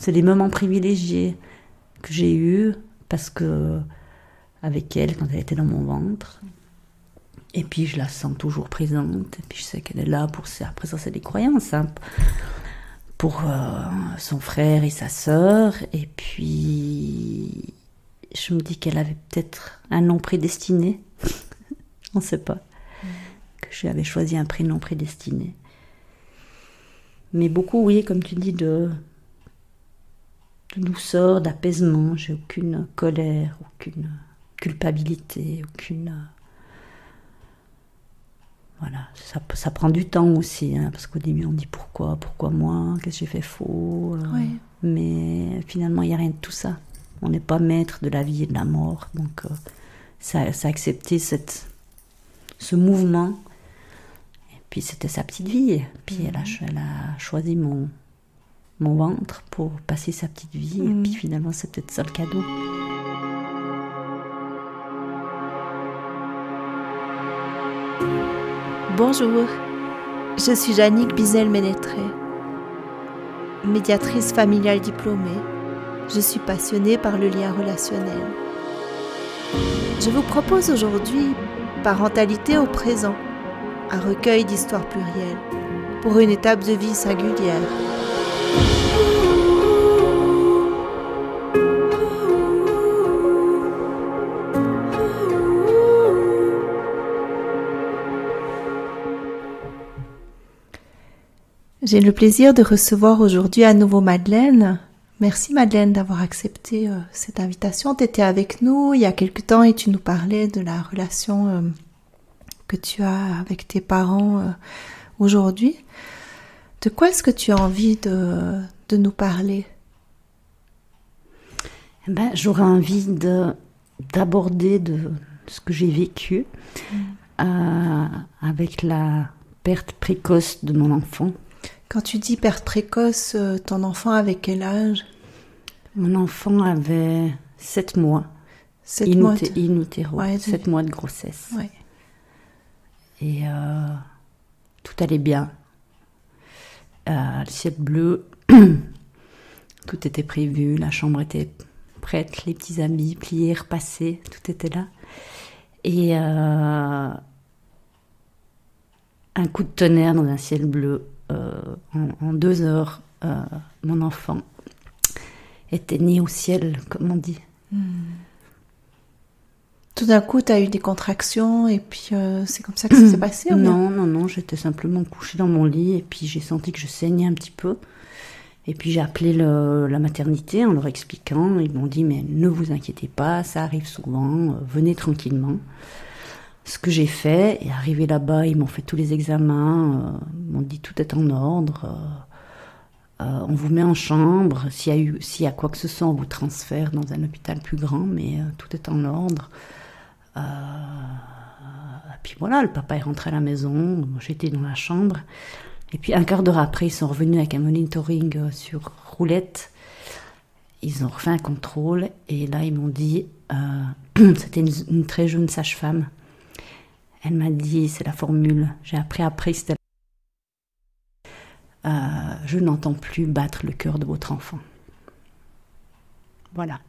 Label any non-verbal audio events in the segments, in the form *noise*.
c'est des moments privilégiés que j'ai eus parce que avec elle quand elle était dans mon ventre. Et puis je la sens toujours présente. Et puis je sais qu'elle est là pour ça. Après ça, c'est des croyances. Hein. Pour euh, son frère et sa sœur. Et puis je me dis qu'elle avait peut-être un nom prédestiné. *laughs* On ne sait pas. Que j'avais choisi un prénom prédestiné. Mais beaucoup, oui, comme tu dis, de, de douceur, d'apaisement. J'ai aucune colère, aucune culpabilité, aucune. Voilà, ça, ça prend du temps aussi, hein, parce qu'au début on dit pourquoi, pourquoi moi, qu'est-ce que j'ai fait faux. euh, Mais finalement, il n'y a rien de tout ça. On n'est pas maître de la vie et de la mort. Donc, euh, ça, ça a accepté cette, ce mouvement. Et puis, c'était sa petite vie. Puis, elle, a, elle a choisi mon, mon ventre pour passer sa petite vie. Et puis, finalement, c'est peut-être ça le cadeau. Bonjour, je suis Jannick Bizel-Ménétré, médiatrice familiale diplômée. Je suis passionnée par le lien relationnel. Je vous propose aujourd'hui Parentalité au présent, un recueil d'histoires plurielles pour une étape de vie singulière. J'ai le plaisir de recevoir aujourd'hui à nouveau Madeleine. Merci Madeleine d'avoir accepté euh, cette invitation. Tu étais avec nous il y a quelque temps et tu nous parlais de la relation euh, que tu as avec tes parents euh, aujourd'hui. De quoi est-ce que tu as envie de, de nous parler? Eh ben, J'aurais envie de- d'aborder de, ce que j'ai vécu euh, avec la perte précoce de mon enfant. Quand tu dis perte précoce, euh, ton enfant avait quel âge? Mon enfant avait 7 mois, Sept in, mois uté- de- in utero, Ouais, de- 7 mois de grossesse. Ouais. Et euh, tout allait bien. Euh, le ciel bleu, *clears throat* tout était prévu, la chambre était prête, les petits habits pliés, repassés, tout était là. Et euh, un coup de tonnerre dans un ciel bleu, en, en deux heures, euh, mon enfant était né au ciel, comme on dit. Tout d'un coup, tu as eu des contractions et puis euh, c'est comme ça que ça s'est passé Non, non, non, j'étais simplement couchée dans mon lit et puis j'ai senti que je saignais un petit peu. Et puis j'ai appelé le- la maternité en leur expliquant. Ils m'ont dit mais ne vous inquiétez pas, ça arrive souvent, euh, venez tranquillement. Ce que j'ai fait, et arrivé là-bas, ils m'ont fait tous les examens, euh, m'ont dit tout est en ordre, euh, euh, on vous met en chambre, s'il y, a quoi que ce soit, on vous transfère dans un hôpital plus grand, mais euh, tout est en ordre. Et puis voilà, le papa est rentré à la maison, j'étais dans la chambre. Et puis un quart d'heure après, ils sont revenus avec un monitoring sur roulette. Ils ont refait un contrôle et là, ils m'ont dit, *clears throat* c'était une très jeune sage-femme. Elle m'a dit, c'est la formule, j'ai appris après, c'était euh, je n'entends plus battre le cœur de votre enfant. Voilà.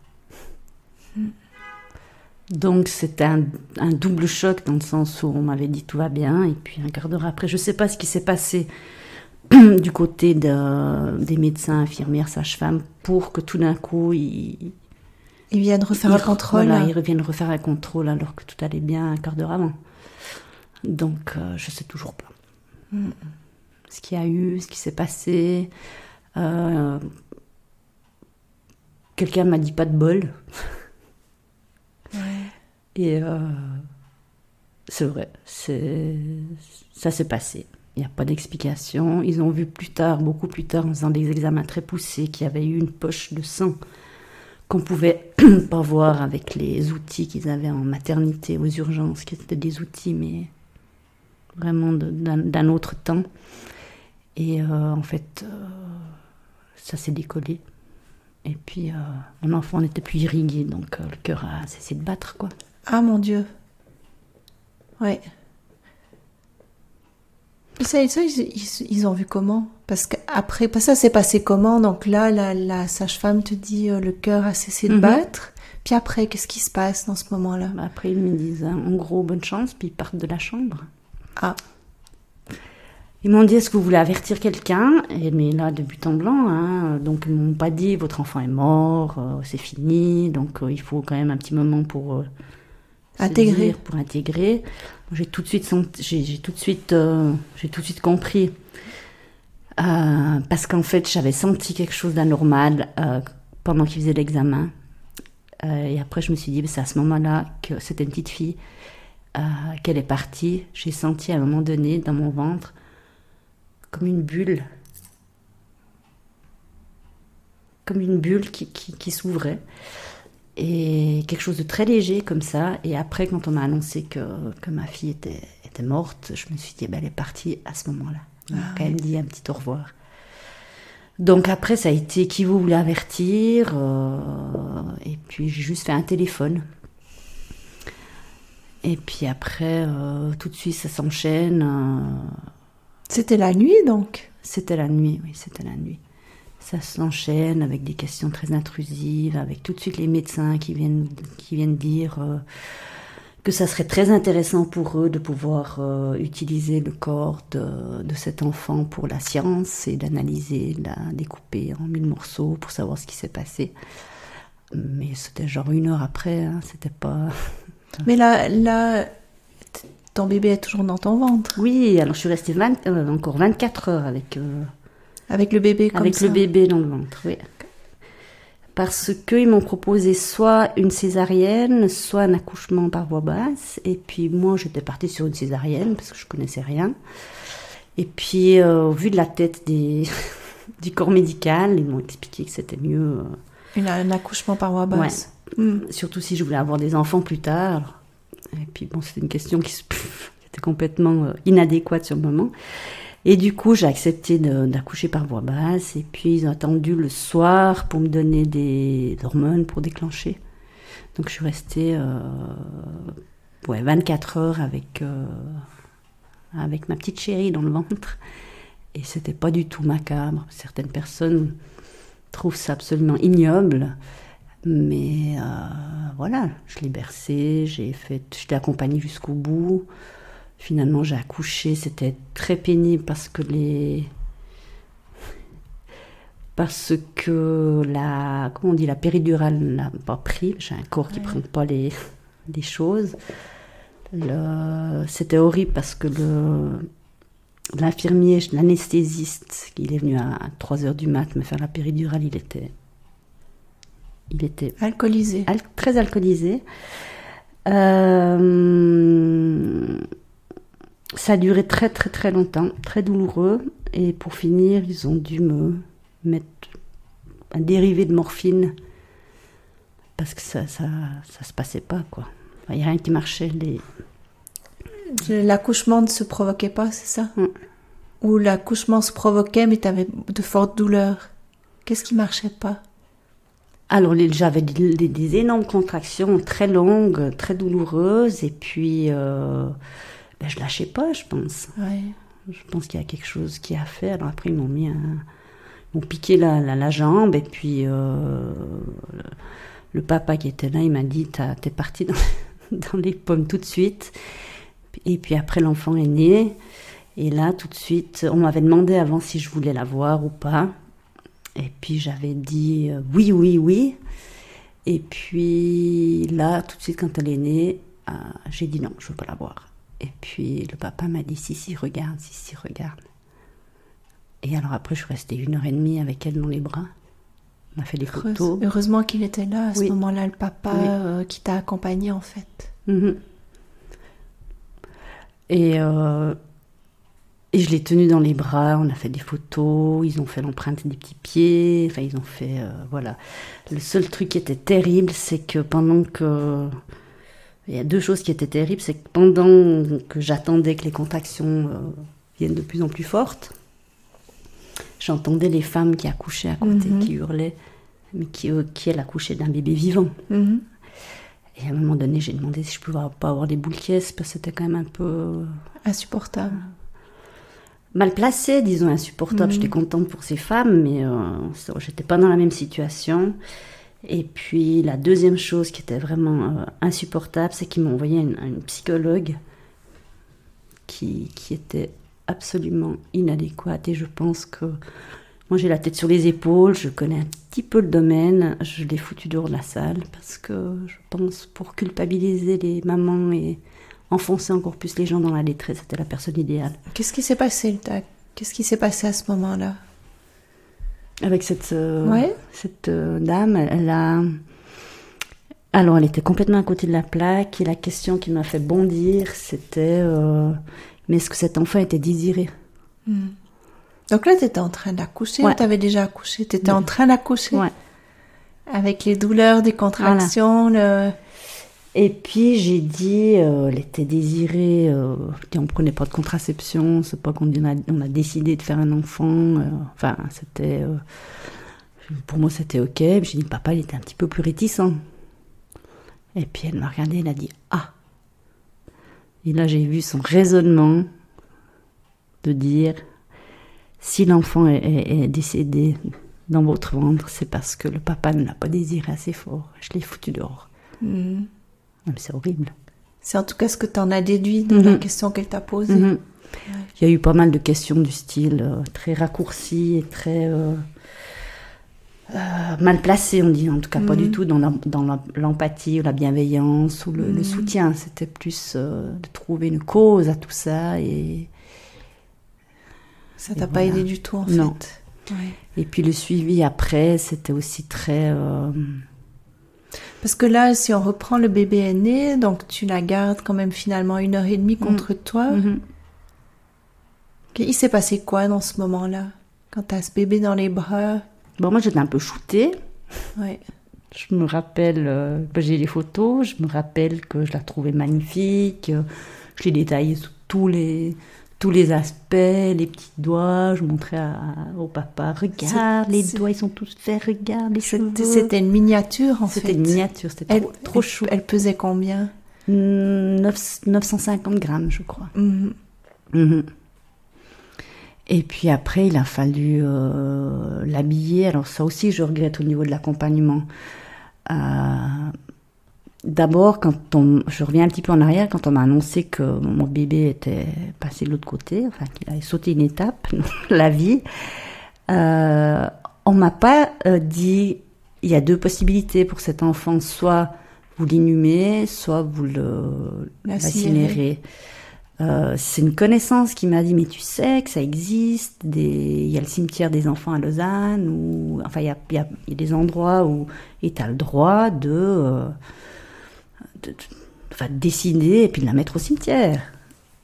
Donc c'était un, un double choc dans le sens où on m'avait dit tout va bien et puis un quart d'heure après, je ne sais pas ce qui s'est passé *clears throat* du côté de- des médecins, infirmières, sages-femmes pour que tout d'un coup ils, Ils viennent refaire un contrôle. voilà, ils reviennent refaire un contrôle alors que tout allait bien un quart d'heure avant. Donc euh, je sais toujours pas ce qu'il y a eu, ce qui s'est passé. Euh, Quelqu'un m'a dit pas de bol. Et euh, c'est vrai, ça s'est passé. Il n'y a pas d'explication. Ils ont vu plus tard, beaucoup plus tard, en faisant des examens très poussés, qu'il y avait eu une poche de sang qu'on pouvait *clears throat* pas voir avec les outils qu'ils avaient en maternité aux urgences, qui étaient des outils, mais vraiment d'un autre temps. Et euh, en fait, euh, ça s'est décollé. Et puis, euh, mon enfant n'était plus irrigué, donc euh, le cœur a cessé de battre, quoi. Ah mon Dieu. Ouais. Ça, ça ils, ils- ils ont vu comment? Parce qu'après, ça s'est passé comment? Donc là, la, la sage-femme te dit le cœur a cessé de Mhm. battre. Puis après, qu'est-ce qui se passe dans ce moment-là? Après, ils me disent hein, en gros bonne chance, puis ils partent de la chambre. Ah, Ils m'ont dit est-ce que vous voulez avertir quelqu'un? Et mais là, de but en blanc, hein, donc ils m'ont pas dit votre enfant est mort, euh, c'est fini, donc euh, il faut quand même un petit moment pour euh, Intégrer. dire, pour intégrer. J'ai tout de suite j'ai tout de suite, j'ai tout de suite compris parce qu'en fait j'avais senti quelque chose d'anormal pendant qu'ils faisaient l'examen. Et après je me suis dit c'est à ce moment-là que c'était une petite fille euh, qu'elle est partie. J'ai senti à un moment donné dans mon ventre comme une bulle. Comme une bulle qui, qui, qui s'ouvrait. Et quelque chose de très léger comme ça. Et après, quand on m'a annoncé que, que ma fille était, était morte, je me suis dit, ben, elle est partie à ce moment-là. On m'a Ah quand même dit un petit au revoir. Donc après, ça a été qui vous voulez avertir. euh, et puis j'ai juste fait un téléphone. Et puis après, euh, tout de suite, ça s'enchaîne. euh, c'était la nuit donc? C'était la nuit, oui, c'était la nuit. Ça s'enchaîne avec des questions très intrusives, avec tout de suite les médecins qui viennent, qui viennent dire euh, que ça serait très intéressant pour eux de pouvoir utiliser le corps de, de cet enfant pour la science et d'analyser, de la découper en mille morceaux pour savoir ce qui s'est passé. Mais c'était genre une heure après, hein, c'était pas... Mais là, là, ton bébé est toujours dans ton ventre. Oui, alors je suis restée 20 euh, encore 24 heures avec... euh, Avec le bébé comme Avec ça. le bébé dans le ventre, oui. Parce qu'ils m'ont proposé soit une césarienne, soit un accouchement par voie basse. Et puis moi, j'étais partie sur une césarienne parce que je connaissais rien. Et puis, euh, au vu de la tête des... *laughs* du corps médical, ils m'ont expliqué que c'était mieux, euh, Une- un accouchement par voie basse. Hmm. surtout si je voulais avoir des enfants plus tard. Et puis, bon, c'était une question qui, *laughs* était complètement euh, inadéquate sur le moment. Et du coup, j'ai accepté d'accoucher par voie basse. Et puis, ils ont attendu le soir pour me donner des hormones pour déclencher. Donc, je suis restée euh, ouais, 24 heures avec, euh, avec ma petite chérie dans le ventre. Et c'était pas du tout macabre. Certaines personnes trouvent ça absolument ignoble. Mais euh, voilà, je l'ai bercée, j'ai fait, je l'ai accompagnée jusqu'au bout. Finalement, j'ai accouché, c'était très pénible parce que les. Parce que la. Comment on dit La péridurale n'a pas pris. J'ai un corps qui ne Ouais. prend pas les, les choses. Le- C'était horrible parce que le. L'infirmier, l'anesthésiste, il est venu à 3 heures du mat me faire la péridurale, il était. Il était Alcoolisé. al- très alcoolisé. Euh, ça a duré très très très longtemps, très douloureux. Et pour finir, ils ont dû me mettre un dérivé de morphine parce que ça ça, ça se passait pas quoi. Il n'y a rien qui marchait. Les... L'accouchement ne se provoquait pas, c'est ça? Mm. Ou l'accouchement se provoquait, mais tu avais de fortes douleurs. Qu'est-ce qui marchait pas? Alors j'avais des, énormes contractions très longues, très douloureuses. Et puis euh, ben, je lâchais pas, je pense. Ouais. Je pense qu'il y a quelque chose qui a fait. Alors après, ils m'ont mis un... Ils m'ont piqué la, la, la jambe et puis euh, le, le papa qui était là, il m'a dit T'es parti dans, *laughs* dans les pommes tout de suite. Et puis après, l'enfant est né. Et là, tout de suite, on m'avait demandé avant si je voulais la voir ou pas. Et puis j'avais dit euh, oui, oui, oui. Et puis là, tout de suite, quand elle est née, euh, j'ai dit non, je veux pas la voir. Et puis le papa m'a dit si, si, regarde, si, si, regarde. Et alors après, je suis restée une heure et demie avec elle dans les bras. On a fait des Heureuse- photos. Heureusement qu'il était là à ce Oui. moment-là, le papa Oui. euh, qui t'a accompagné en fait. Mhm. Et, et je l'ai tenu dans les bras, on a fait des photos, ils ont fait l'empreinte des petits pieds, enfin ils ont fait... euh, voilà. Le seul truc qui était terrible, c'est que pendant que... Il y a deux choses qui étaient terribles, c'est que pendant que j'attendais que les contractions euh, viennent de plus en plus fortes, j'entendais les femmes qui accouchaient à côté, Mhm. qui hurlaient, mais qui, euh, qui elles accouchaient d'un bébé vivant. Mhm. Et à un moment donné, j'ai demandé si je pouvais pas avoir des boules caisses parce que c'était quand même un peu. Insupportable. Mal placée, disons, insupportable. Mhm. J'étais contente pour ces femmes, mais euh, j'étais pas dans la même situation. Et puis la deuxième chose qui était vraiment euh, insupportable, c'est qu'ils m'ont envoyé une, une psychologue qui, qui était absolument inadéquate. Et je pense que moi j'ai la tête sur les épaules, je connais un petit peu le domaine, je l'ai foutu dehors de la salle parce que je pense pour culpabiliser les mamans et enfoncer encore plus les gens dans la détresse, c'était la personne idéale. Qu'est-ce qui s'est passé, Tac? Qu'est-ce qui s'est passé à ce moment-là? Avec cette, euh, Ouais. cette euh, dame, elle, elle a. Alors, elle était complètement à côté de la plaque, et la question qui m'a fait bondir, c'était euh, Mais est-ce que cet enfant était désiré? Donc là, tu étais en train d'accoucher Ouais. ou tu avais déjà accouché Tu étais Ouais. en train d'accoucher. Avec les douleurs des contractions, le... Et puis, j'ai dit euh, Elle était désirée, euh, dis, on prenait pas de contraception, c'est pas qu'on a, décidé de faire un enfant, euh, enfin, c'était. euh, pour moi, c'était OK. J'ai dit Papa, il était un petit peu plus réticent. Et puis elle m'a regardé, elle a dit Ah Et là, j'ai vu son raisonnement de dire Si l'enfant est, décédé dans votre ventre, c'est parce que le papa ne l'a pas désiré assez fort. Je l'ai foutu dehors. Hmm. Mais C'est horrible. C'est en tout cas ce que tu en as déduit de la Mhm. question qu'elle t'a posée. Mhm. Il y a eu pas mal de questions du style euh, très raccourcies et très euh, euh, mal placées, on dit. En tout cas, pas Mhm. du tout dans l'empathie ou la bienveillance ou le, le Mhm. soutien. C'était plus de trouver une cause à tout ça. Et, Ça t'a pas voilà. aidé du tout, en Non. fait. Ouais. et puis le suivi après, c'était aussi très. Parce que là, si on reprend le bébé est né, donc tu la gardes quand même finalement une heure et demie contre toi. mhm. Il s'est passé quoi dans ce moment-là Quand t'as ce bébé dans les bras? Bon, moi, j'étais un peu shootée. Ouais. Je me rappelle, euh, j'ai les photos, je me rappelle que je la trouvais magnifique, euh, je l'ai détaillée sous tous les, tous les aspects, les petits doigts, je montrais à- à- au papa, regarde, les doigts ils sont tous faits, regarde les. C'était une miniature en fait. C'était une miniature, c'était trop, trop chou. Elle pesait combien? Hmm, neuf- 950 grammes, je crois. Mhm. Mhm. Et puis après, il a fallu euh, l'habiller. Alors ça aussi, je regrette au niveau de l'accompagnement. Euh, D'abord, quand on, je reviens un petit peu en arrière, quand on m'a annoncé que mon bébé était passé de l'autre côté, enfin qu'il avait sauté une étape, *laughs* la vie, euh, on m'a pas euh, dit il y a deux possibilités pour cet enfant, soit vous l'inhumez, soit vous le L'incinérez. Euh, c'est une connaissance qui m'a dit mais tu sais que ça existe des... il y a le cimetière des enfants à Lausanne ou enfin il y a, il y a- il y a des endroits où tu as le droit de, euh, de, de- enfin, de décider et puis de la mettre au cimetière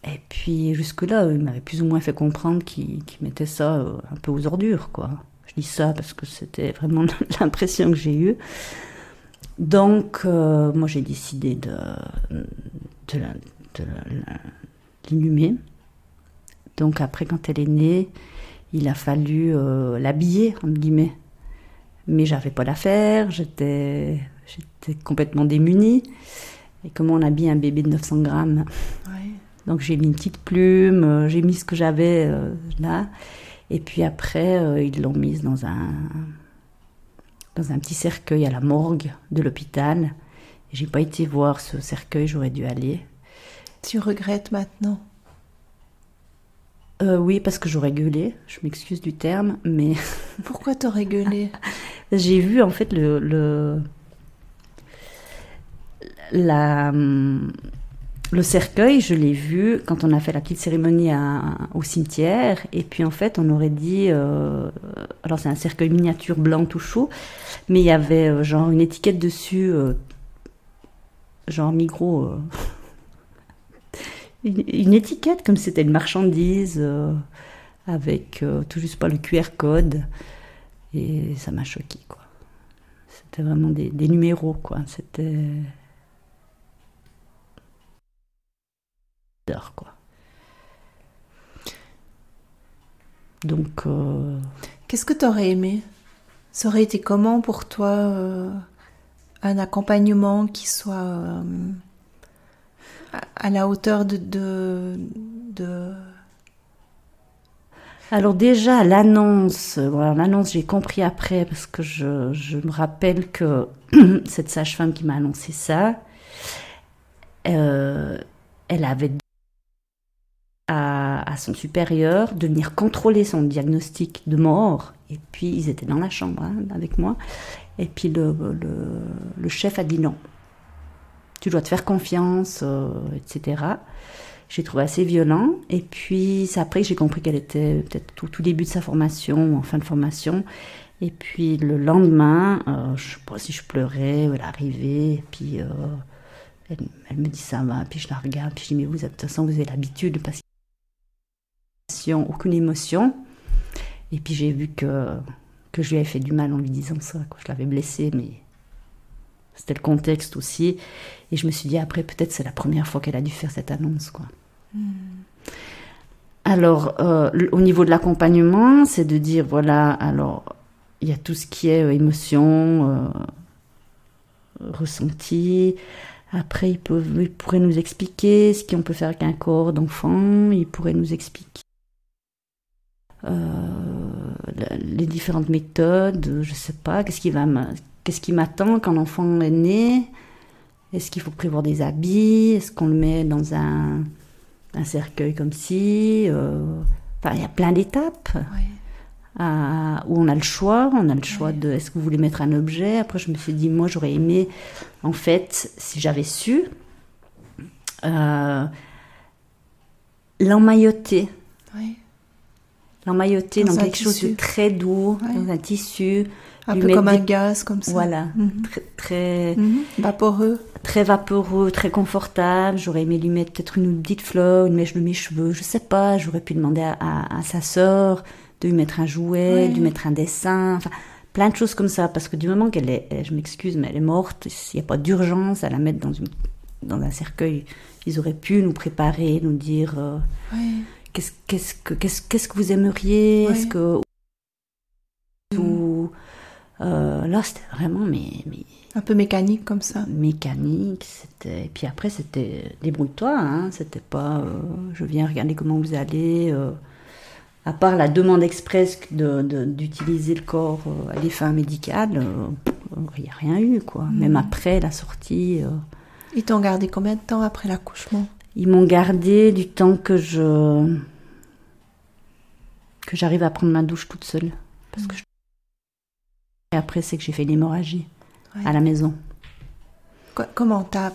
et puis jusque là il m'avait plus ou moins fait comprendre qu'il mettait ça euh, un peu aux ordures quoi je dis ça parce que c'était vraiment *laughs* l'impression que j'ai eue donc euh, moi j'ai décidé de, l'inhumer. Donc après, quand elle est née, il a fallu euh, l'habiller, entre guillemets. Mais j'avais pas l'affaire, j'étais, j'étais complètement démunie. Et comment on habille un bébé de 900 grammes Ouais. Donc j'ai mis une petite plume, euh, j'ai mis ce que j'avais euh, là. Et puis après, euh, ils l'ont mise dans un, dans un petit cercueil à la morgue de l'hôpital. Et J'ai pas été voir ce cercueil, j'aurais dû aller. Tu regrettes maintenant? Euh, oui, parce que j'aurais gueulé, je m'excuse du terme, mais Pourquoi t'aurais gueulé? *laughs* J'ai vu en fait le, le, hum, le cercueil, je l'ai vu quand on a fait la petite cérémonie au cimetière, et puis en fait on aurait dit, euh, alors c'est un cercueil miniature blanc tout chaud, mais il y avait euh, genre une étiquette dessus, euh, genre euh, *laughs* une, étiquette comme c'était une marchandise avec tout juste pas le QR code. Et ça m'a choqué, quoi. C'était vraiment des, des numéros, quoi. C'était. Quoi. Donc, euh, Qu'est-ce que t'aurais aimé? Ça aurait été comment pour toi euh, un accompagnement qui soit euh, à, à la hauteur de, de, de, Alors déjà, l'annonce, voilà, l'annonce j'ai compris après parce que je, je me rappelle que *clears throat* cette sage-femme qui m'a annoncé ça, euh, elle avait à, son supérieur de venir contrôler son diagnostic de mort. Et puis ils étaient dans la chambre hein, avec moi. Et puis le, chef a dit non. Tu dois te faire confiance, euh, etc. J'ai trouvé assez violent. Et puis c'est après que j'ai compris qu'elle était peut-être tout, tout, début de sa formation, en fin de formation. Et puis le lendemain, euh, je sais pas si je pleurais, elle arrivée, et puis euh, elle, elle, me dit ça va, puis je la regarde, puis je dis mais vous, de toute façon, vous avez l'habitude parce aucune émotion. Et puis j'ai vu que, que je lui avais fait du mal en lui disant ça, quoi. je l'avais blessée, mais c'était le contexte aussi. Et je me suis dit, après, peut-être c'est la première fois qu'elle a dû faire cette annonce. Quoi. Mm. Alors, euh, au niveau de l'accompagnement, c'est de dire, voilà, alors, il y a tout ce qui est euh, émotion, euh, ressenti. Après, il, peut, il pourrait nous expliquer ce qu'on peut faire avec un corps d'enfant. Il pourrait nous expliquer les différentes méthodes, je sais pas, qu'est-ce qui va qu'est-ce qui m'attend quand l'enfant est né? Est-ce qu'il faut prévoir des habits? Est-ce qu'on le met dans un, un cercueil comme si euh, Enfin, il y a plein d'étapes. où on a le choix, on a le choix de est-ce que vous voulez mettre un objet? Après, je me suis dit, moi, j'aurais aimé, en fait, si j'avais su, euh, l'emmailloter. Oui l'emmailloter dans, dans quelque chose de très doux, dans un tissu. Un peu comme un gaz, comme ça. Voilà, mhm. très, très mhm. vaporeux. Très vaporeux, très confortable. J'aurais aimé lui mettre peut-être une petite fleur, une mèche de mes cheveux, je sais pas. J'aurais pu demander à, à, sa sœur de lui mettre un jouet, de lui mettre un dessin, enfin plein de choses comme ça. Parce que du moment qu'elle est, je m'excuse, mais elle est morte, s'il n'y a pas d'urgence à la mettre dans, une, dans un cercueil, ils auraient pu nous préparer, nous dire. Euh, qu'est-ce que qu'est-ce qu'est-ce que vous aimeriez? Est-ce que ou euh, là c'était vraiment mais, mais, un peu mécanique comme ça. Mécanique, c'était et puis après c'était débrouille-toi, hein, c'était pas euh, je viens regarder comment vous allez. Euh, à part la demande express d'utiliser de, le corps à des fins médicales, il n'y a rien eu quoi. Mm. Même après la sortie. Ils t'ont gardé combien de temps après l'accouchement? Ils m'ont gardé du temps que je que j'arrive à prendre ma douche toute seule parce que et après c'est que j'ai fait une hémorragie à la maison. Comment t'as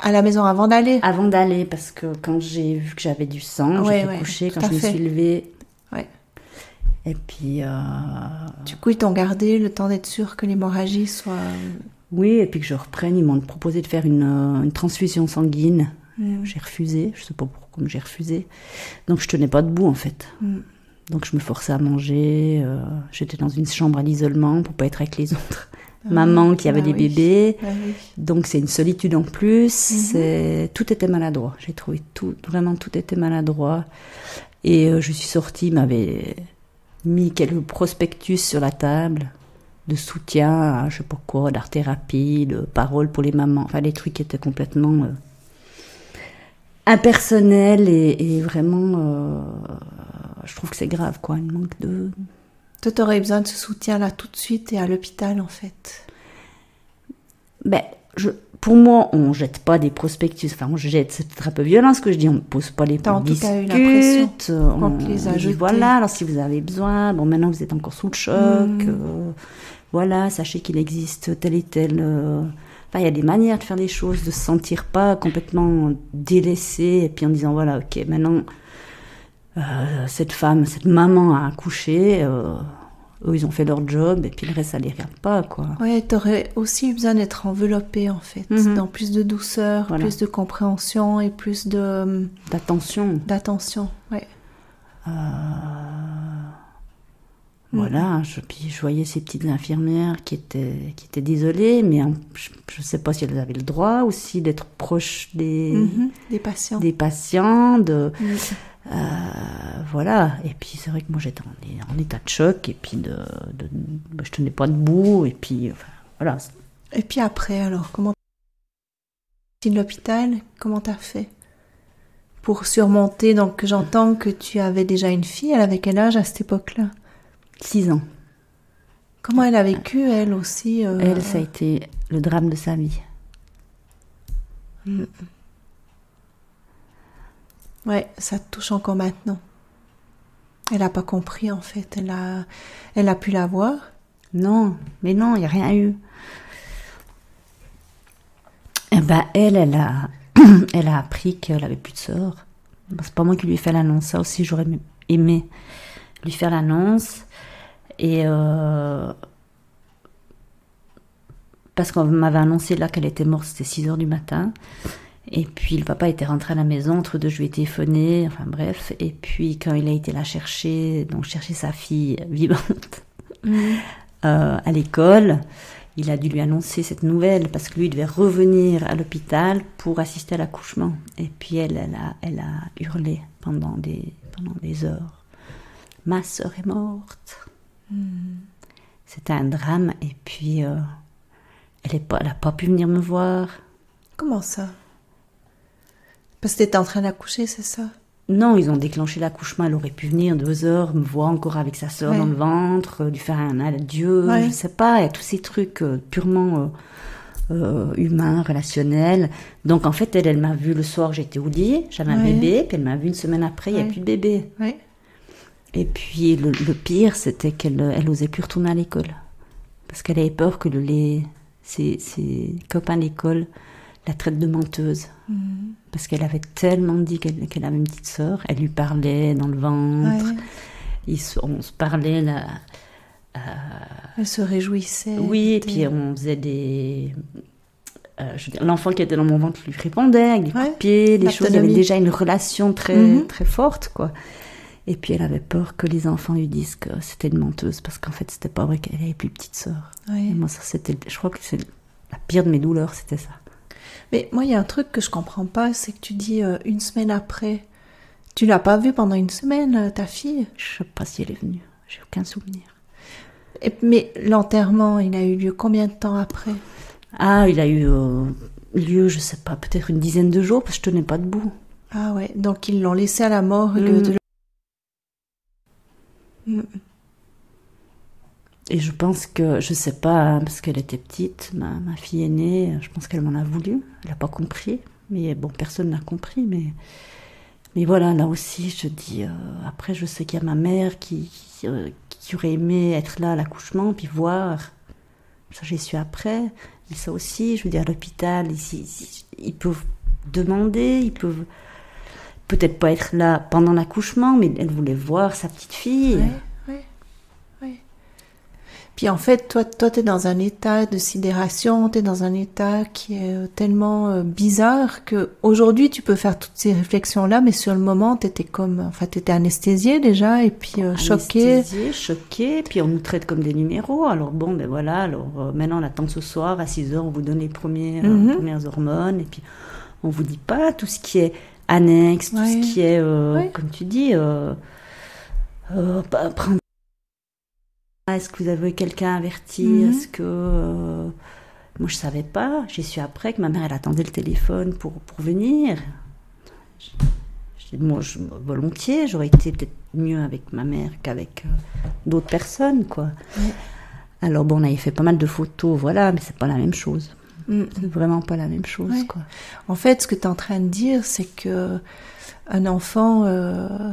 à la maison avant d'aller? Avant d'aller parce que quand j'ai vu que j'avais du sang, j'ai couché quand je me suis levée. Ouais. Et puis. Euh... Du coup, ils t'ont gardé le temps d'être sûr que l'hémorragie soit. Oui, et puis que je reprenne. Ils m'ont proposé de faire une, euh, une transfusion sanguine. J'ai refusé, je sais pas pourquoi j'ai refusé. Donc je tenais pas debout en fait. Mm. Donc je me forçais à manger. Euh, j'étais dans une chambre à l'isolement pour pas être avec les autres. Ah Maman qui avait des bébés. Bah Donc c'est une solitude en plus. Mm-hmm. C'est Tout était maladroit. J'ai trouvé tout, vraiment tout était maladroit. Et euh, je suis sortie, m'avait mis quelques prospectus sur la table de soutien à je sais pas quoi, d'art thérapie, de paroles pour les mamans. Enfin les trucs qui étaient complètement... Euh, impersonnel et, vraiment, euh, je trouve que c'est grave, quoi. Il manque de. Toi, t'aurais besoin de ce soutien-là tout de suite et à l'hôpital, en fait? Ben, je, pour moi, on jette pas des prospectus. Enfin, on jette, c'est peut-être un peu violent ce que je dis. On ne pose pas les T'as en tout cas eu l'impression les a dit, Voilà, alors si vous avez besoin, bon, maintenant vous êtes encore sous le choc. Hmm. Euh, voilà, sachez qu'il existe tel et tel. Euh, il y a des manières de faire des choses, de se sentir pas complètement délaissé, et puis en disant voilà, ok, maintenant, euh, cette femme, cette maman a accouché, euh, eux, ils ont fait leur job, et puis le reste, ça les regarde pas, quoi. Ouais, aurais aussi besoin d'être enveloppé, en fait, mhm. dans plus de douceur, plus de compréhension et plus de... D'attention. D'attention, ouais. Euh... Voilà, je, puis je voyais ces petites infirmières qui étaient, qui étaient désolées, mais je ne sais pas si elles avaient le droit aussi d'être proches des, mhm, des patients. Des patients de, euh, voilà, et puis c'est vrai que moi j'étais en, état de choc, et puis de, de, bah, je tenais pas debout, et puis voilà. Et puis après, alors, comment l'hôpital, comment t'as fait pour surmonter? Donc j'entends que tu avais déjà une fille. Elle avait quel âge à cette époque-là? 6 ans. Comment elle a vécu, elle aussi euh, Elle, ça a été le drame de sa vie. Mm. Ouais, ça te touche encore maintenant. Elle n'a pas compris en fait. Elle a, elle a pu la voir. Non, mais non, il n'y a rien eu. Eh ben, elle, elle a, *clears throat* elle a appris qu'elle avait plus de sœur. C'est pas moi qui lui ai fait l'annonce. Ça aussi, j'aurais aimé lui faire l'annonce. Et euh, parce qu'on m'avait annoncé là qu'elle était morte, c'était 6 heures du matin. Et puis le papa était rentré à la maison, entre deux je lui ai téléphoné, enfin bref. Et puis quand il a été la chercher, donc chercher sa fille vivante mmh. *laughs* euh, à l'école, il a dû lui annoncer cette nouvelle parce que lui devait revenir à l'hôpital pour assister à l'accouchement. Et puis elle, elle a, elle a hurlé pendant des, pendant des heures. Ma sœur est morte. Hmm. C'était un drame. Et puis euh, elle n'a pas pu venir me voir. Comment ça? Parce que tu étais en train d'accoucher, c'est ça? Non, ils ont déclenché l'accouchement. Elle aurait pu venir deux heures, me voir encore avec sa soeur dans le ventre, lui faire un adieu, je sais pas. Il y a tous ces trucs euh, purement euh, euh, humains, relationnels. Donc en fait, elle, elle m'a vu le soir, j'étais au lit, j'avais un bébé, puis elle m'a vu une semaine après, il n'y a plus de bébé. Et puis le, pire, c'était qu'elle elle osait plus retourner à l'école. Parce qu'elle avait peur que le lait, ses, ses copains d'école la traite de menteuse. Mhm. Parce qu'elle avait tellement dit qu'elle avait une petite sœur. Elle lui parlait dans le ventre. on se parlait là. Euh, elle se réjouissait. Oui, et puis on faisait des. Euh, l'enfant qui était dans mon ventre lui répondait avec des coups de pied, des choses. Il y avait déjà une relation très, mhm. très forte, quoi. Et puis elle avait peur que les enfants lui disent que c'était une menteuse parce qu'en fait c'était pas vrai qu'elle avait plus petite sœur. Et moi ça c'était, je crois que c'est la pire de mes douleurs, c'était ça. Mais moi, il y a un truc que je comprends pas, c'est que tu dis euh, une semaine après. Tu l'as pas vue pendant une semaine, euh, ta fille? Je sais pas si elle est venue. J'ai aucun souvenir. Et, mais l'enterrement, il a eu lieu combien de temps après? Ah, il a eu euh, lieu, je sais pas, peut-être une dizaine de jours, parce que je tenais pas debout. Ah ouais, donc ils l'ont laissé à la mort mm. de... Mm. Et je pense que, je sais pas, parce qu'elle était petite, ma, ma fille aînée, je pense qu'elle m'en a voulu. Elle n'a pas compris. Mais bon, personne n'a compris. Mais, mais voilà, là aussi, je dis. Euh, après, je sais qu'il y a ma mère qui, euh, qui, aurait aimé être là à l'accouchement, puis voir. Ça, j'y suis après. Ça aussi, je veux dire, à l'hôpital, ils, ils, peuvent demander, ils peuvent peut-être pas être là pendant l'accouchement, mais elle voulait voir sa petite fille. Puis en fait, toi, toi, es dans un état de sidération, tu es dans un état qui est euh, tellement euh, bizarre que aujourd'hui tu peux faire toutes ces réflexions-là, mais sur le moment, tu étais comme, enfin, tu étais anesthésié déjà et puis euh, choqué. Anesthésié, choqué, puis on nous traite comme des numéros. Alors bon, ben voilà, alors maintenant on attend ce soir à 6 heures, on vous donne les premières, mhm. premières hormones et puis on vous dit pas tout ce qui est annexe, tout ce qui est, comme tu dis, prendre est-ce que vous avez quelqu'un averti mhm. Est-ce que... Euh, moi, je savais pas. J'ai su après que ma mère, elle attendait le téléphone pour, pour venir. moi, je, volontiers, j'aurais été peut-être mieux avec ma mère qu'avec euh, d'autres personnes, quoi. Alors, bon, on avait fait pas mal de photos, voilà, mais c'est pas la même chose. Mm. C'est vraiment pas la même chose, quoi. En fait, ce que tu es en train de dire, c'est que un enfant... Euh,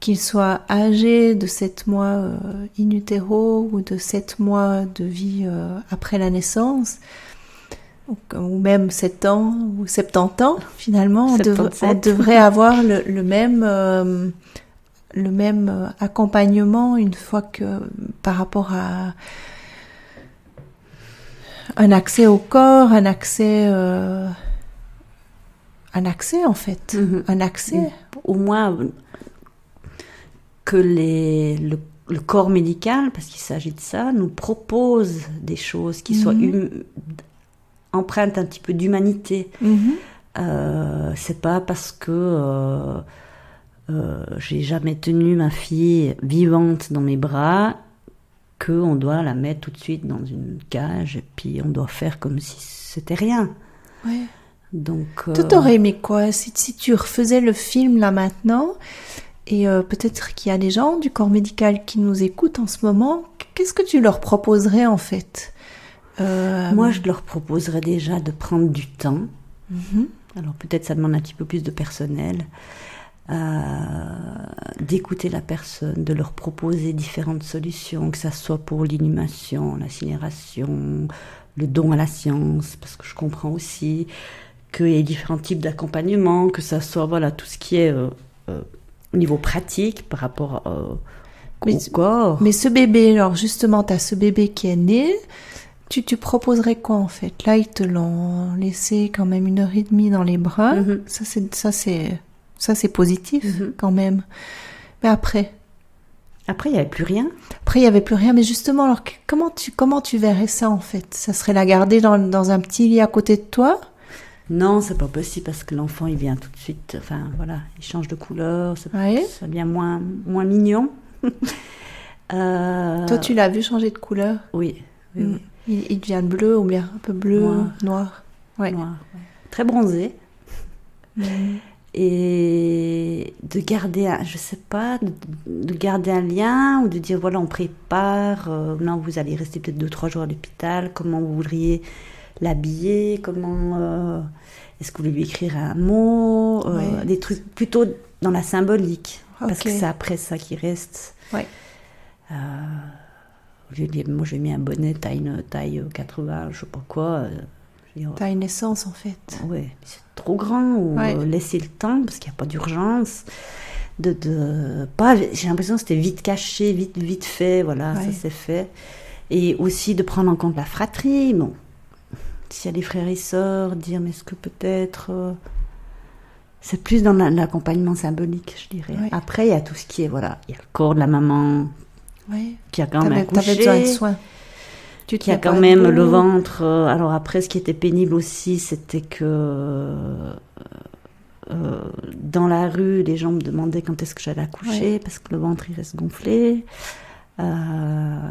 qu'il soit âgé de 7 mois euh, in utero ou de 7 mois de vie euh, après la naissance, ou, même 7 ans ou 70 ans, finalement, on, devrait avoir le, même, euh, le même accompagnement une fois que par rapport à un accès au corps, un accès un accès en fait, mm-hmm. un accès. Au moins que les, le, corps médical, parce qu'il s'agit de ça, nous propose des choses qui soient mhm. hum, empreintes un petit peu d'humanité. Mhm. Euh, c'est pas parce que euh, euh, j'ai jamais tenu ma fille vivante dans mes bras qu'on doit la mettre tout de suite dans une cage et puis on doit faire comme si c'était rien. Donc, euh... T'aurais aimé quoi si, si, tu refaisais le film là maintenant et euh, peut-être qu'il y a des gens du corps médical qui nous écoutent en ce moment, qu'est-ce que tu leur proposerais en fait? Euh... Moi, je leur proposerais déjà de prendre du temps. Mm-hmm. Alors peut-être ça demande un petit peu plus de personnel. Euh, d'écouter la personne, de leur proposer différentes solutions, que ça soit pour l'inhumation, l'incinération, le don à la science, parce que je comprends aussi qu'il y ait différents types d'accompagnement, que ça soit voilà tout ce qui est euh, euh, au niveau pratique par rapport au corps. Mais ce bébé, alors justement, tu as ce bébé qui est né, tu, tu proposerais quoi en fait? Là, ils te l'ont laissé quand même une heure et demie dans les bras. Mm-hmm. Ça, c'est ça, c'est ça, c'est positif mm-hmm. quand même. Mais après Après, il n'y avait plus rien Après, il n'y avait plus rien. Mais justement, alors, comment tu, comment tu verrais ça, en fait? Ça serait la garder dans, dans un petit lit à côté de toi? Non, c'est pas possible parce que l'enfant il vient tout de suite. Enfin voilà, il change de couleur, ça, ça devient moins moins mignon. *laughs* euh... Toi, tu l'as vu changer de couleur? Oui. oui, mm. Il, il, devient bleu ou bien un peu bleu, noir. Noir. Ouais. noir Très bronzé. Et de garder un, je sais pas, de, garder un lien ou de dire voilà on prépare, euh, non vous allez rester peut-être deux trois jours à l'hôpital, comment vous voudriez l'habiller, comment euh, est-ce que vous voulez lui écrire un mot, euh, des trucs plutôt dans la symbolique parce que c'est après ça qui reste. Ouais. au lieu de dire moi j'ai mis un bonnet taille taille 80 je sais pas quoi. T'as une naissance en fait. Oui, c'est trop grand ou laisser le temps parce qu'il n'y a pas d'urgence. De, de, pas, j'ai l'impression que c'était vite caché, vite, vite fait, voilà, ça s'est fait. Et aussi de prendre en compte la fratrie, bon. S'il y a des frères et sœurs, dire, mais est-ce que peut-être. Euh, c'est plus dans l'accompagnement symbolique, je dirais. Après, il y a tout ce qui est, voilà, il y a le corps de la maman qui a quand même accouché. besoin de soins. Tu qui a quand même le ventre. Euh, alors après, ce qui était pénible aussi, c'était que euh, dans la rue, les gens me demandaient quand est-ce que j'allais accoucher parce que le ventre il reste gonflé. Euh,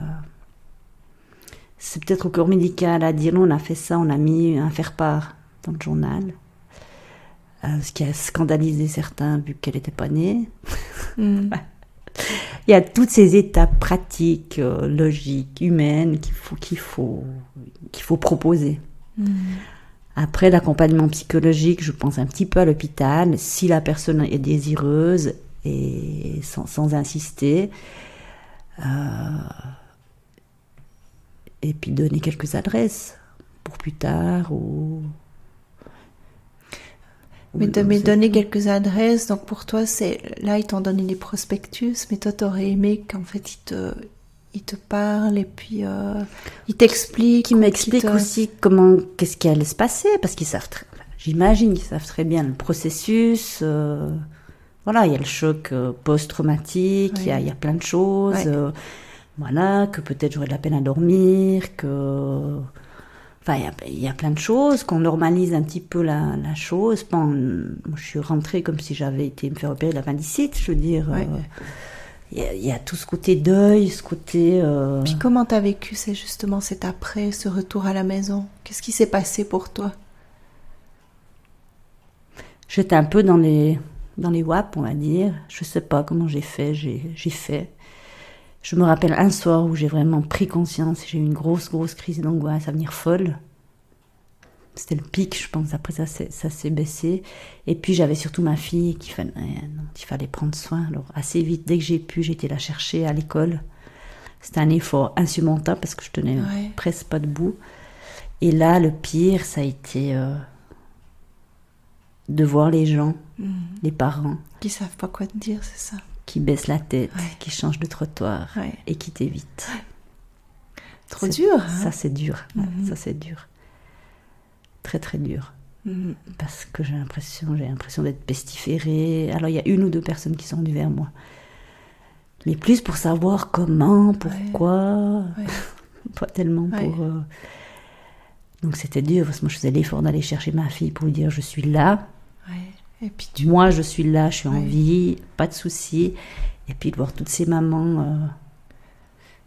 c'est peut-être au corps médical à dire non, on a fait ça, on a mis un faire-part dans le journal. ce qui a scandalisé certains vu qu'elle n'était pas née. Hmm. *laughs* il y a toutes ces étapes pratiques, euh, logiques, humaines qu'il faut, qu'il faut, qu'il faut proposer. Hmm. Après l'accompagnement psychologique, je pense un petit peu à l'hôpital, si la personne est désireuse et sans, insister. Euh, et puis donner quelques adresses pour plus tard ou mais, de, me donner quelques adresses, donc pour toi, c'est là, ils t'ont donné des prospectus, mais toi, t'aurais aimé qu'en fait, ils te, ils te parlent et puis euh, ils t'expliquent. Ils m'expliquent aussi comment, qu'est-ce qui allait se passer, parce qu'ils savent, très, j'imagine qu'ils savent très bien le processus. Euh, voilà, il y a le choc euh, post-traumatique, il, y a, il y a plein de choses. Euh, voilà, que peut-être j'aurais de la peine à dormir, que Enfin, il y, a plein de choses, qu'on normalise un petit peu la, chose. Bon, je suis rentrée comme si j'avais été me faire opérer l'appendicite, je veux dire. Euh, il y, a tout ce côté deuil, ce côté. Euh... Puis comment t'as vécu c'est justement cet après, ce retour à la maison? Qu'est-ce qui s'est passé pour toi? J'étais un peu dans les dans les WAP, on va dire. Je sais pas comment j'ai fait, j'ai fait. Je me rappelle un soir où j'ai vraiment pris conscience, j'ai eu une grosse, grosse crise d'angoisse à venir folle. C'était le pic, je pense. Après ça, ça s'est baissé. Et puis j'avais surtout ma fille qu'il fallait, il fallait prendre soin. Alors assez vite, dès que j'ai pu, j'ai été la chercher à l'école. C'était un effort insurmontable parce que je tenais presque pas debout. Et là, le pire, ça a été euh, de voir les gens, mmh. les parents. Qui savent pas quoi te dire, c'est ça qui baisse la tête, qui change de trottoir et qui t'évite. Trop dur. Hein. ça c'est dur. Mhm. Ça c'est dur. Très très dur. Mhm. Parce que j'ai l'impression, j'ai l'impression d'être pestiférée. Alors il y a une ou deux personnes qui sont venues vers moi, mais plus pour savoir comment, pourquoi, *laughs* pas tellement pour. Euh, donc c'était dur parce que moi je faisais l'effort d'aller chercher ma fille pour lui dire je suis là. Et puis Moi, je suis là, je suis en vie, pas de souci. Et puis de voir toutes ces mamans, euh,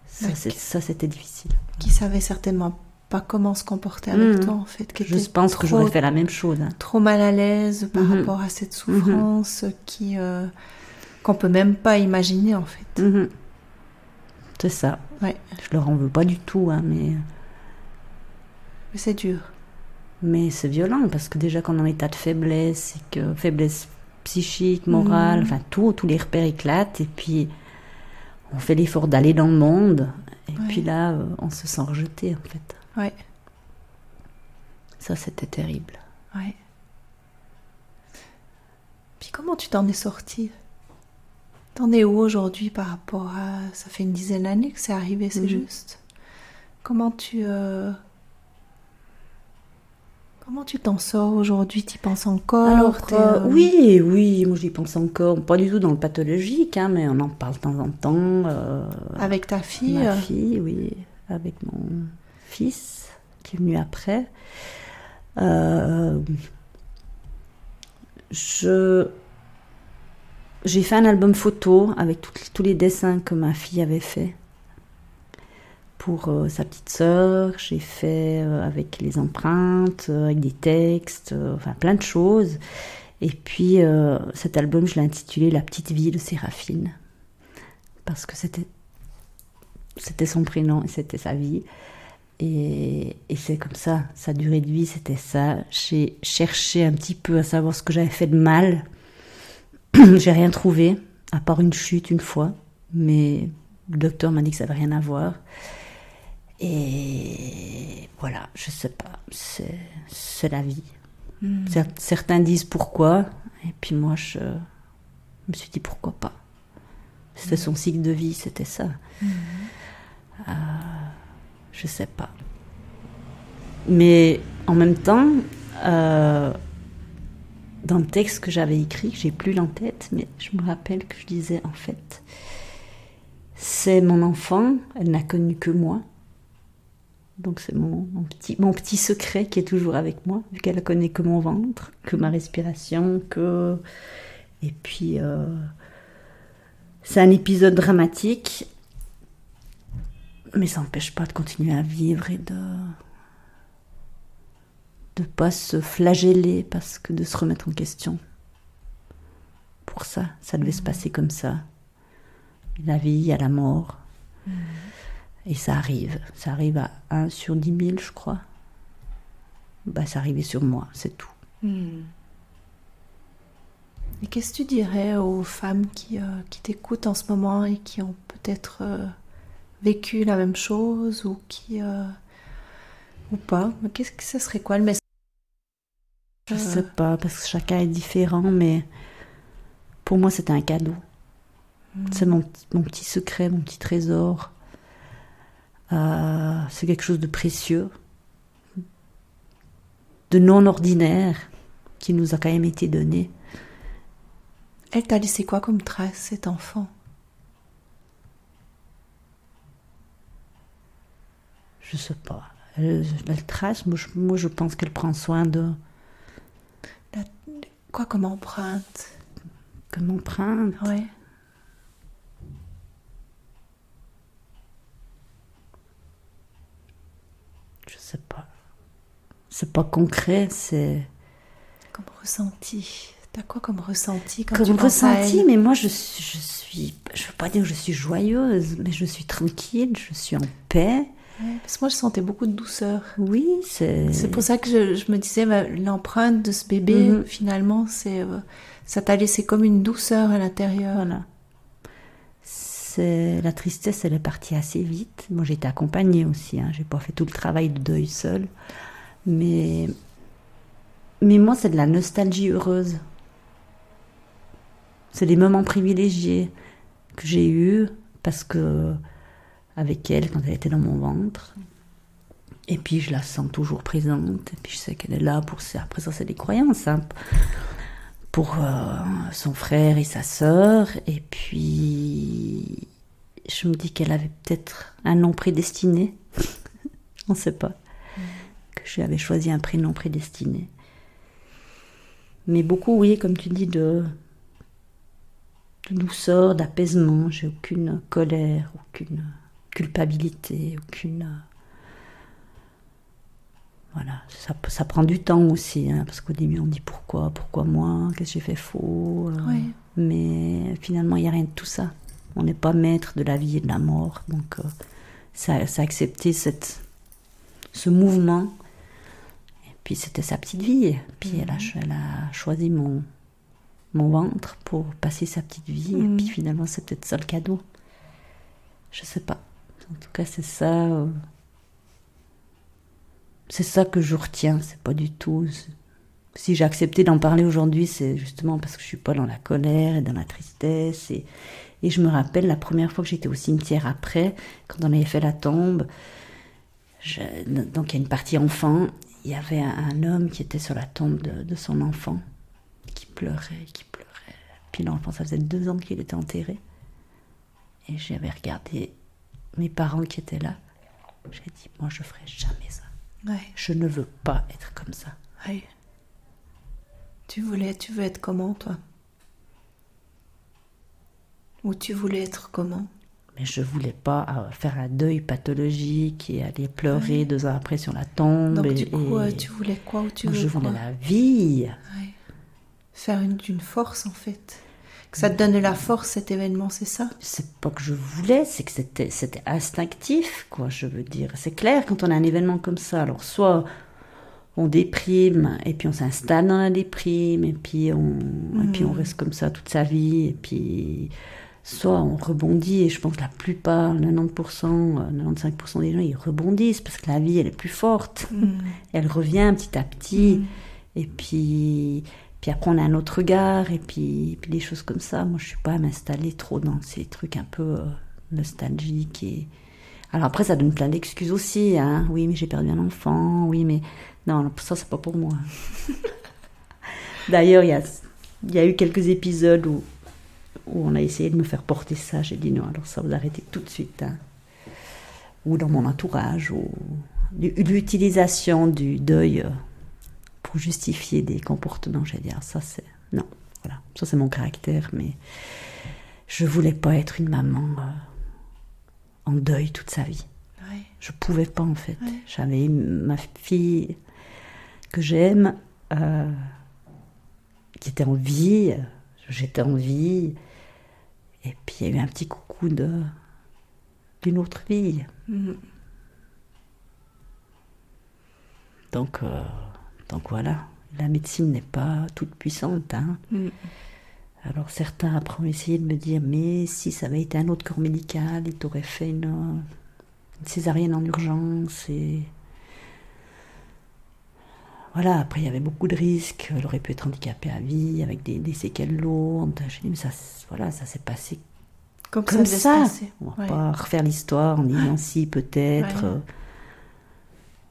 ça, c'était difficile. Qui savaient certainement pas comment se comporter avec Mhm. toi en fait. qui Je pense que j'aurais fait la même chose. hein. trop mal à l'aise par Mhm. rapport à cette souffrance qui euh, qu'on peut même pas imaginer en fait. Mhm. C'est ça. Ouais, Je leur en veux pas du tout, hein, mais, mais c'est dur. Mais c'est violent parce que déjà qu'on est en état de faiblesse, et que faiblesse psychique, morale, Mhm. enfin tout, tous les repères éclatent et puis on fait l'effort d'aller dans le monde et Ouais. puis là euh, on se sent rejeté en fait. Ouais, Ça c'était terrible. ouais. Puis comment tu t'en es sorti T'en es où aujourd'hui par rapport à ça fait une dizaine d'années que c'est arrivé, c'est Mhm. juste? Comment tu euh, comment tu t'en sors aujourd'hui? Tu penses encore? Alors euh, euh, oui, oui, moi j'y pense encore, pas du tout dans le pathologique, hein, mais on en parle de temps en temps. euh, avec ta fille. Ma fille, oui, avec mon fils qui est venu après. Euh, je j'ai fait un album photo avec tous les dessins que ma fille avait fait pour euh, sa petite sœur. J'ai fait euh, avec les empreintes, euh, avec des textes, euh, enfin plein de choses. Et puis euh, cet album, je l'ai intitulé La petite vie de Séraphine parce que c'était c'était son prénom et c'était sa vie. Et, et c'est comme ça, sa durée de vie, c'était ça. J'ai cherché un petit peu à savoir ce que j'avais fait de mal. *clears throat* J'ai rien trouvé, à part une chute une fois. Mais le docteur m'a dit que ça n'avait rien à voir. Et voilà, je sais pas, c'est la vie. hmm. Cer- Certains disent pourquoi, et puis moi je me suis dit pourquoi pas. C'était son cycle de vie, c'était ça. Euh, je sais pas. Mais en même temps, euh, dans le texte que j'avais écrit, que j'ai plus en tête, mais je me rappelle que je disais en fait, c'est mon enfant, elle n'a connu que moi. Donc c'est mon, mon petit, mon petit secret qui est toujours avec moi, vu qu'elle ne connaît que mon ventre, que ma respiration, que... Et puis, euh, c'est un épisode dramatique, mais ça n'empêche pas de continuer à vivre et de de pas se flageller parce que de se remettre en question. Pour ça, ça devait se passer comme ça. La vie, a la mort. Et ça arrive. Ça arrive à 1 sur 10 000, je crois. Bah, ça arrivait sur moi, c'est tout. Hmm. Et qu'est-ce que tu dirais aux femmes qui, euh, qui t'écoutent en ce moment et qui ont peut-être euh, vécu la même chose ou qui euh, ou pas? Mais qu'est-ce que ce serait quoi le message? Je sais pas, parce que chacun est différent, mais pour moi, c'était un cadeau. C'est mon, mon petit secret, mon petit trésor. Euh, c'est quelque chose de précieux, de non ordinaire, qui nous a quand même été donné. Elle t'a laissé quoi comme trace cet enfant? Je sais pas. Elle, elle trace, moi je, moi, je pense qu'elle prend soin de Quoi comme empreinte? comme empreinte. Ouais. Sais pas. C'est pas concret, c'est Comme ressenti. T'as quoi comme ressenti quand comme ressenti, mais moi je suis, je suis, je veux pas dire que je suis joyeuse, mais je suis tranquille, je suis en paix. Ouais, Parce que moi je sentais beaucoup de douceur. Oui, c'est. C'est pour ça que je, je me disais, bah, l'empreinte de ce bébé, Mhm. finalement, c'est, euh, ça t'a laissé comme une douceur à l'intérieur. Voilà. La tristesse, elle est partie assez vite. Moi, j'ai été accompagnée aussi. Hein. J'ai pas fait tout le travail de deuil seul, mais mais moi, c'est de la nostalgie heureuse. C'est des moments privilégiés que j'ai eus parce que avec elle quand elle était dans mon ventre. Et puis je la sens toujours présente. Et puis je sais qu'elle est là pour ça. Après ça, c'est des croyances. hein pour euh, son frère et sa sœur. Et puis, je me dis qu'elle avait peut-être un nom prédestiné. *laughs* On ne sait pas. Que je lui avais choisi un prénom prédestiné. Mais beaucoup, oui, comme tu dis, de, de douceur, d'apaisement. J'ai aucune colère, aucune culpabilité, aucune. voilà, ça, ça prend du temps aussi, hein, parce qu'au début on dit pourquoi, pourquoi moi, qu'est-ce que j'ai fait faux. euh, Oui. Mais finalement, il n'y a rien de tout ça. On n'est pas maître de la vie et de la mort. Donc, euh, ça, ça a accepté cette, ce mouvement. Et puis, c'était sa petite vie. Puis, elle, a, cho- elle a choisi mon, mon ventre pour passer sa petite vie. Mhm. Et puis, finalement, c'est peut-être ça le cadeau. Je sais pas. En tout cas, c'est ça. euh, c'est ça que je retiens. C'est pas du tout. Si j'ai accepté d'en parler aujourd'hui, c'est justement parce que je suis pas dans la colère et dans la tristesse. Et, et je me rappelle la première fois que j'étais au cimetière après, quand on avait fait la tombe. je- donc il y a une partie enfant. Il y avait un, un homme qui était sur la tombe de, de son enfant, qui pleurait, qui pleurait. Puis l'enfant, ça faisait deux ans qu'il était enterré. Et j'avais regardé mes parents qui étaient là. J'ai dit, moi je ferai jamais ça. Ouais. Je ne veux pas être comme ça. Ouais. Tu voulais, tu veux être comment, toi? Ou tu voulais être comment? Mais je voulais pas euh, faire un deuil pathologique et aller pleurer deux ans après sur la tombe. Donc, et- du coup, et- tu voulais quoi ou tu veux je voulais la vie. Faire une, force, en fait. Que ça te donne de la force, cet événement, c'est ça? C'est pas que je voulais, c'est que c'était, c'était instinctif, quoi, je veux dire. C'est clair, quand on a un événement comme ça, alors soit on déprime, et puis on s'installe dans la déprime, et puis on, et puis on reste comme ça toute sa vie, et puis soit on rebondit, et je pense que la plupart, 90%, euh, 95% des gens, ils rebondissent, parce que la vie, elle est plus forte. Elle revient petit à petit, et puis... Puis après, on a un autre regard, et puis, puis des choses comme ça. Moi, je suis pas à m'installer trop dans ces trucs un peu euh, nostalgiques. Et... Alors après, ça donne plein d'excuses aussi. Hein. Oui, mais j'ai perdu un enfant. Oui, mais non, ça, c'est pas pour moi. *laughs* D'ailleurs, il y a, il y a eu quelques épisodes où, où on a essayé de me faire porter ça. J'ai dit non, alors ça, vous arrêtez tout de suite. hein. Ou dans mon entourage, ou l'utilisation du deuil euh, pour justifier des comportements. J'ai dit, ah, ça c'est. Non, voilà. Ça c'est mon caractère, mais je voulais pas être une maman euh, en deuil toute sa vie. Ouais. Je pouvais pas en fait. J'avais ma fille que j'aime, euh, qui était en vie, j'étais en vie, et puis il y a eu un petit coucou de d'une autre vie. Mhm. Donc, euh, donc voilà, la médecine n'est pas toute puissante. Hein. Mhm. Alors certains après ont essayé de me dire, mais si ça avait été un autre corps médical, il t'aurait fait une, une césarienne en urgence. Et voilà, après il y avait beaucoup de risques. Elle aurait pu être handicapée à vie, avec des, des séquelles lourdes. J'ai dit, mais ça, voilà, ça s'est passé Comme, ça. On va Ouais. pas refaire l'histoire en disant si, peut-être. Ouais. euh,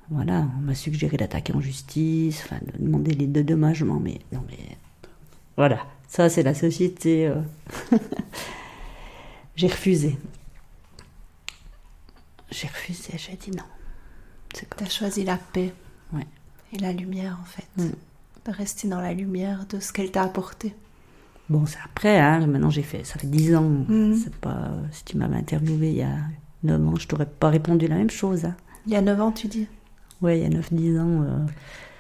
Voilà, on m'a suggéré d'attaquer en justice, enfin, de demander les dédommagements, mais non, mais. Voilà, ça c'est la société. euh. *laughs* j'ai refusé. J'ai refusé, j'ai dit non. T'as choisi la paix. Et la lumière, en fait. Mm. De rester dans la lumière de ce qu'elle t'a apporté. Bon, c'est après, hein, maintenant j'ai fait, ça fait 10 ans. C'est pas. Si tu m'avais interviewé il y a 9 ans, je t'aurais pas répondu la même chose. Hein. Il y a 9 ans, tu dis? Ouais, il y a 9-10 ans. euh,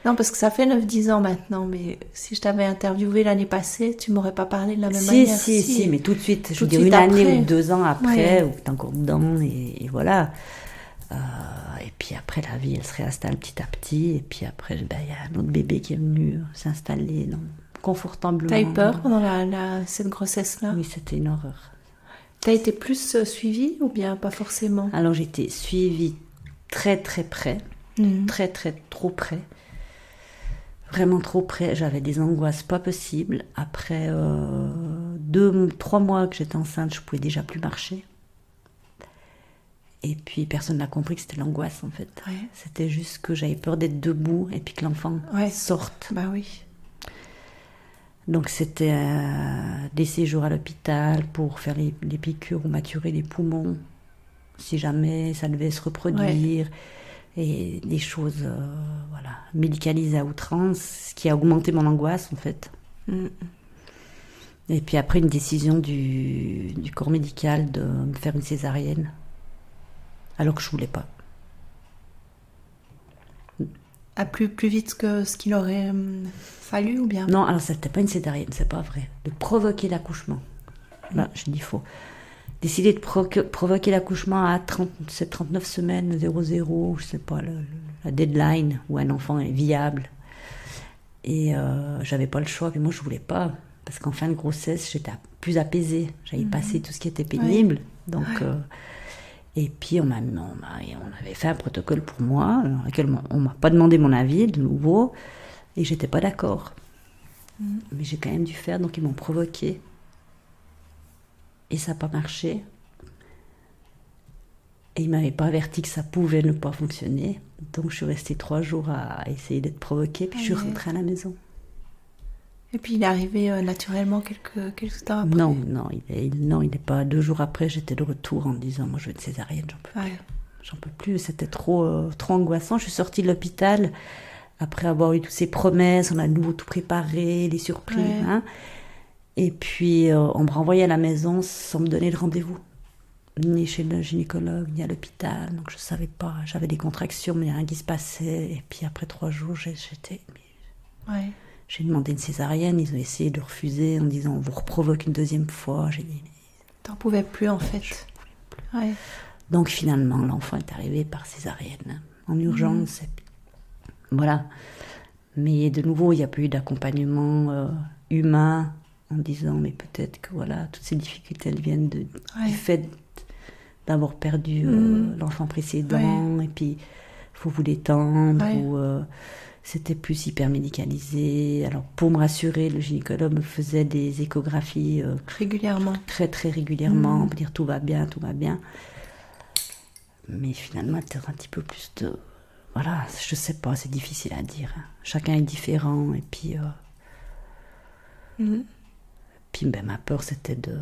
Non, parce que ça fait 9-10 ans maintenant, mais si je t'avais interviewé l'année passée, tu m'aurais pas parlé de la même si, manière. si, si, mais tout de suite, je veux dire une année ou deux ans après, Ouais. ou t'es encore dedans, et, et voilà. Euh, et puis après, la vie, elle se réinstalle petit à petit, et puis après, ben, il y a un autre bébé qui est venu s'installer confortablement. T'as eu peur pendant la, la- cette grossesse-là? Oui, c'était une horreur. T'as été plus euh, suivie ou bien pas forcément? Alors j'étais suivie très très près, Mhm. très très trop près. Vraiment trop près. J'avais des angoisses pas possibles. Après euh, deux, trois mois que j'étais enceinte, je pouvais déjà plus marcher. Et puis personne n'a compris que c'était l'angoisse en fait. Ouais. C'était juste que j'avais peur d'être debout et puis que l'enfant Ouais. sorte. Bah oui. Donc c'était euh, des séjours à l'hôpital pour faire les, les piqûres ou maturer les poumons, si jamais ça devait se reproduire, et des choses euh, voilà, médicalisées à outrance, ce qui a augmenté mon angoisse en fait. Mhm. Et puis après une décision du, du corps médical de me faire une césarienne, alors que je voulais pas. a plus, plus vite que ce qu'il aurait hum, fallu ou bien? Non, alors c'était pas une césarienne, c'est pas vrai. De provoquer l'accouchement. Là, je dis faux. Décider de provoquer l'accouchement à 37, 39 semaines, 00, je sais pas, la deadline où un enfant est viable. Et euh, j'avais pas le choix, mais moi je voulais pas. Parce qu'en fin de grossesse, j'étais plus apaisée. J'avais mhm. passé tout ce qui était pénible. Donc, euh, et puis, on, on, on, avait fait un protocole pour moi, dans lequel on m'a pas demandé mon avis de nouveau, et j'étais pas d'accord. Mhm. Mais j'ai quand même dû faire, donc ils m'ont provoqué. Et ça n'a pas marché. Et ils m'avaient pas averti que ça pouvait ne pas fonctionner. Donc je suis restée trois jours à essayer d'être provoquée, puis je suis rentrée à la maison. Et puis il est arrivé euh, naturellement quelques, quelques temps après Non, non, il est, non, il n'est pas. Deux jours après, j'étais de retour en disant Moi, je veux une césarienne, j'en peux plus. J'en peux plus, c'était trop, euh, trop angoissant. Je suis sortie de l'hôpital après avoir eu toutes ces promesses, on a nouveau tout préparé, les surprises. Hein. Et puis, euh, on me renvoyait à la maison sans me donner de rendez-vous. Ni chez le gynécologue, ni à l'hôpital. Donc, je ne savais pas. J'avais des contractions, mais rien qui se passait. Et puis, après trois jours, j'étais. Ouais. J'ai demandé une césarienne, ils ont essayé de refuser en disant on vous reprovoque une deuxième fois. J'ai dit. T'en pouvais plus en fait. Ouais. Donc finalement, l'enfant est arrivé par césarienne, en urgence. Mhm. Voilà. Mais de nouveau, il n'y a pas eu d'accompagnement euh, humain en disant mais peut-être que voilà, toutes ces difficultés elles viennent de, du fait d'avoir perdu euh, mhm. l'enfant précédent et puis faut vous détendre ou euh, c'était plus hyper médicalisé. Alors pour me rassurer, le gynécologue me faisait des échographies euh, régulièrement, très très régulièrement, pour dire tout va bien, tout va bien. Mais finalement, peut-être un petit peu plus de, voilà, je sais pas, c'est difficile à dire. Hein. Chacun est différent et puis, euh, mm. puis ben, ma peur c'était de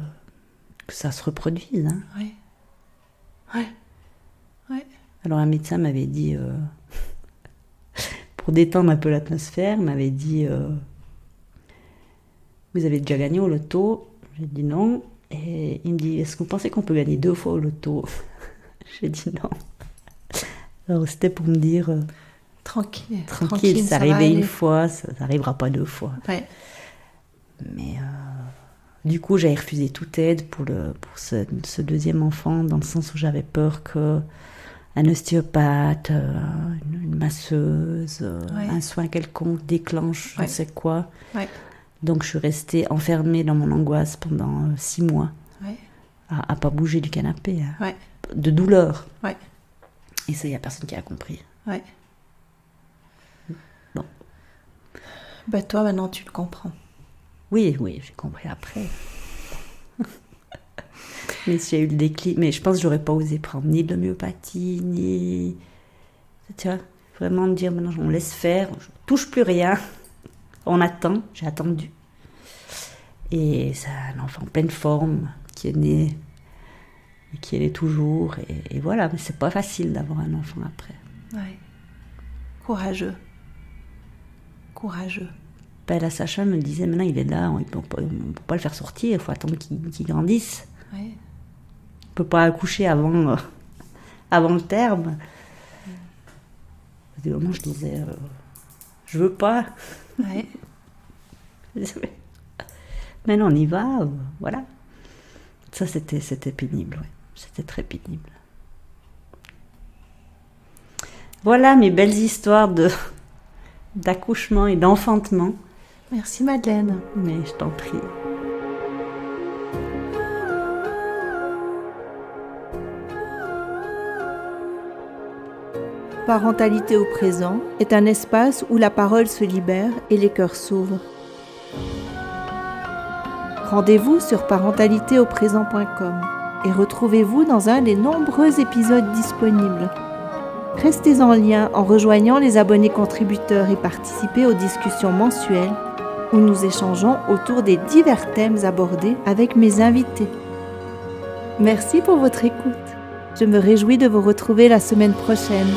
que ça se reproduise. Hein. Ouais. Ouais. Alors un médecin m'avait dit. Euh, pour détendre un peu l'atmosphère, m'avait dit euh, Vous avez déjà gagné au loto? J'ai dit non. Et il me dit Est-ce que vous pensez qu'on peut gagner deux fois au loto? *laughs* J'ai dit non. Alors c'était pour me dire euh, Tranquille. Tranquille, ça, arrivait une fois, ça n'arrivera pas deux fois. Ouais. Mais euh, du coup, j'avais refusé toute aide pour, le, pour ce, ce, deuxième enfant, dans le sens où j'avais peur que un ostéopathe, euh, une, masseuse, euh, un soin quelconque déclenche je ne sais quoi. Donc je suis restée enfermée dans mon angoisse pendant euh, six mois, à, ne pas bouger du canapé, hein. de douleur. Et ça, il n'y a personne qui a compris. Bon. Bah toi, maintenant, tu le comprends. Oui, oui, j'ai compris après. Mais j'ai eu le déclic, mais je pense que j'aurais pas osé prendre ni de l'homéopathie, ni. Tu vois, vraiment me dire maintenant on laisse faire, je touche plus rien, *laughs* on attend, j'ai attendu. Et c'est un enfant en pleine forme qui est né et qui est toujours. Et, voilà, mais c'est pas facile d'avoir un enfant après. Ouais. Courageux. Courageux. Ben, la Sacha me disait maintenant il est là, on ne peut, pas le faire sortir, il faut attendre qu'il grandisse. Ouais peut pas accoucher avant, euh, *laughs* avant le terme. Au moment, je disais, euh, je veux pas. Ouais. *laughs* Mais non, on y va, voilà. Ça, c'était, c'était pénible, ouais. C'était très pénible. Voilà mes belles histoires de, *laughs* d'accouchement et d'enfantement. Merci Madeleine. Mais je t'en prie. Parentalité au présent est un espace où la parole se libère et les cœurs s'ouvrent. Rendez-vous sur parentalitéauprésent.com et retrouvez-vous dans un des nombreux épisodes disponibles. Restez en lien en rejoignant les abonnés contributeurs et participez aux discussions mensuelles où nous échangeons autour des divers thèmes abordés avec mes invités. Merci pour votre écoute. Je me réjouis de vous retrouver la semaine prochaine.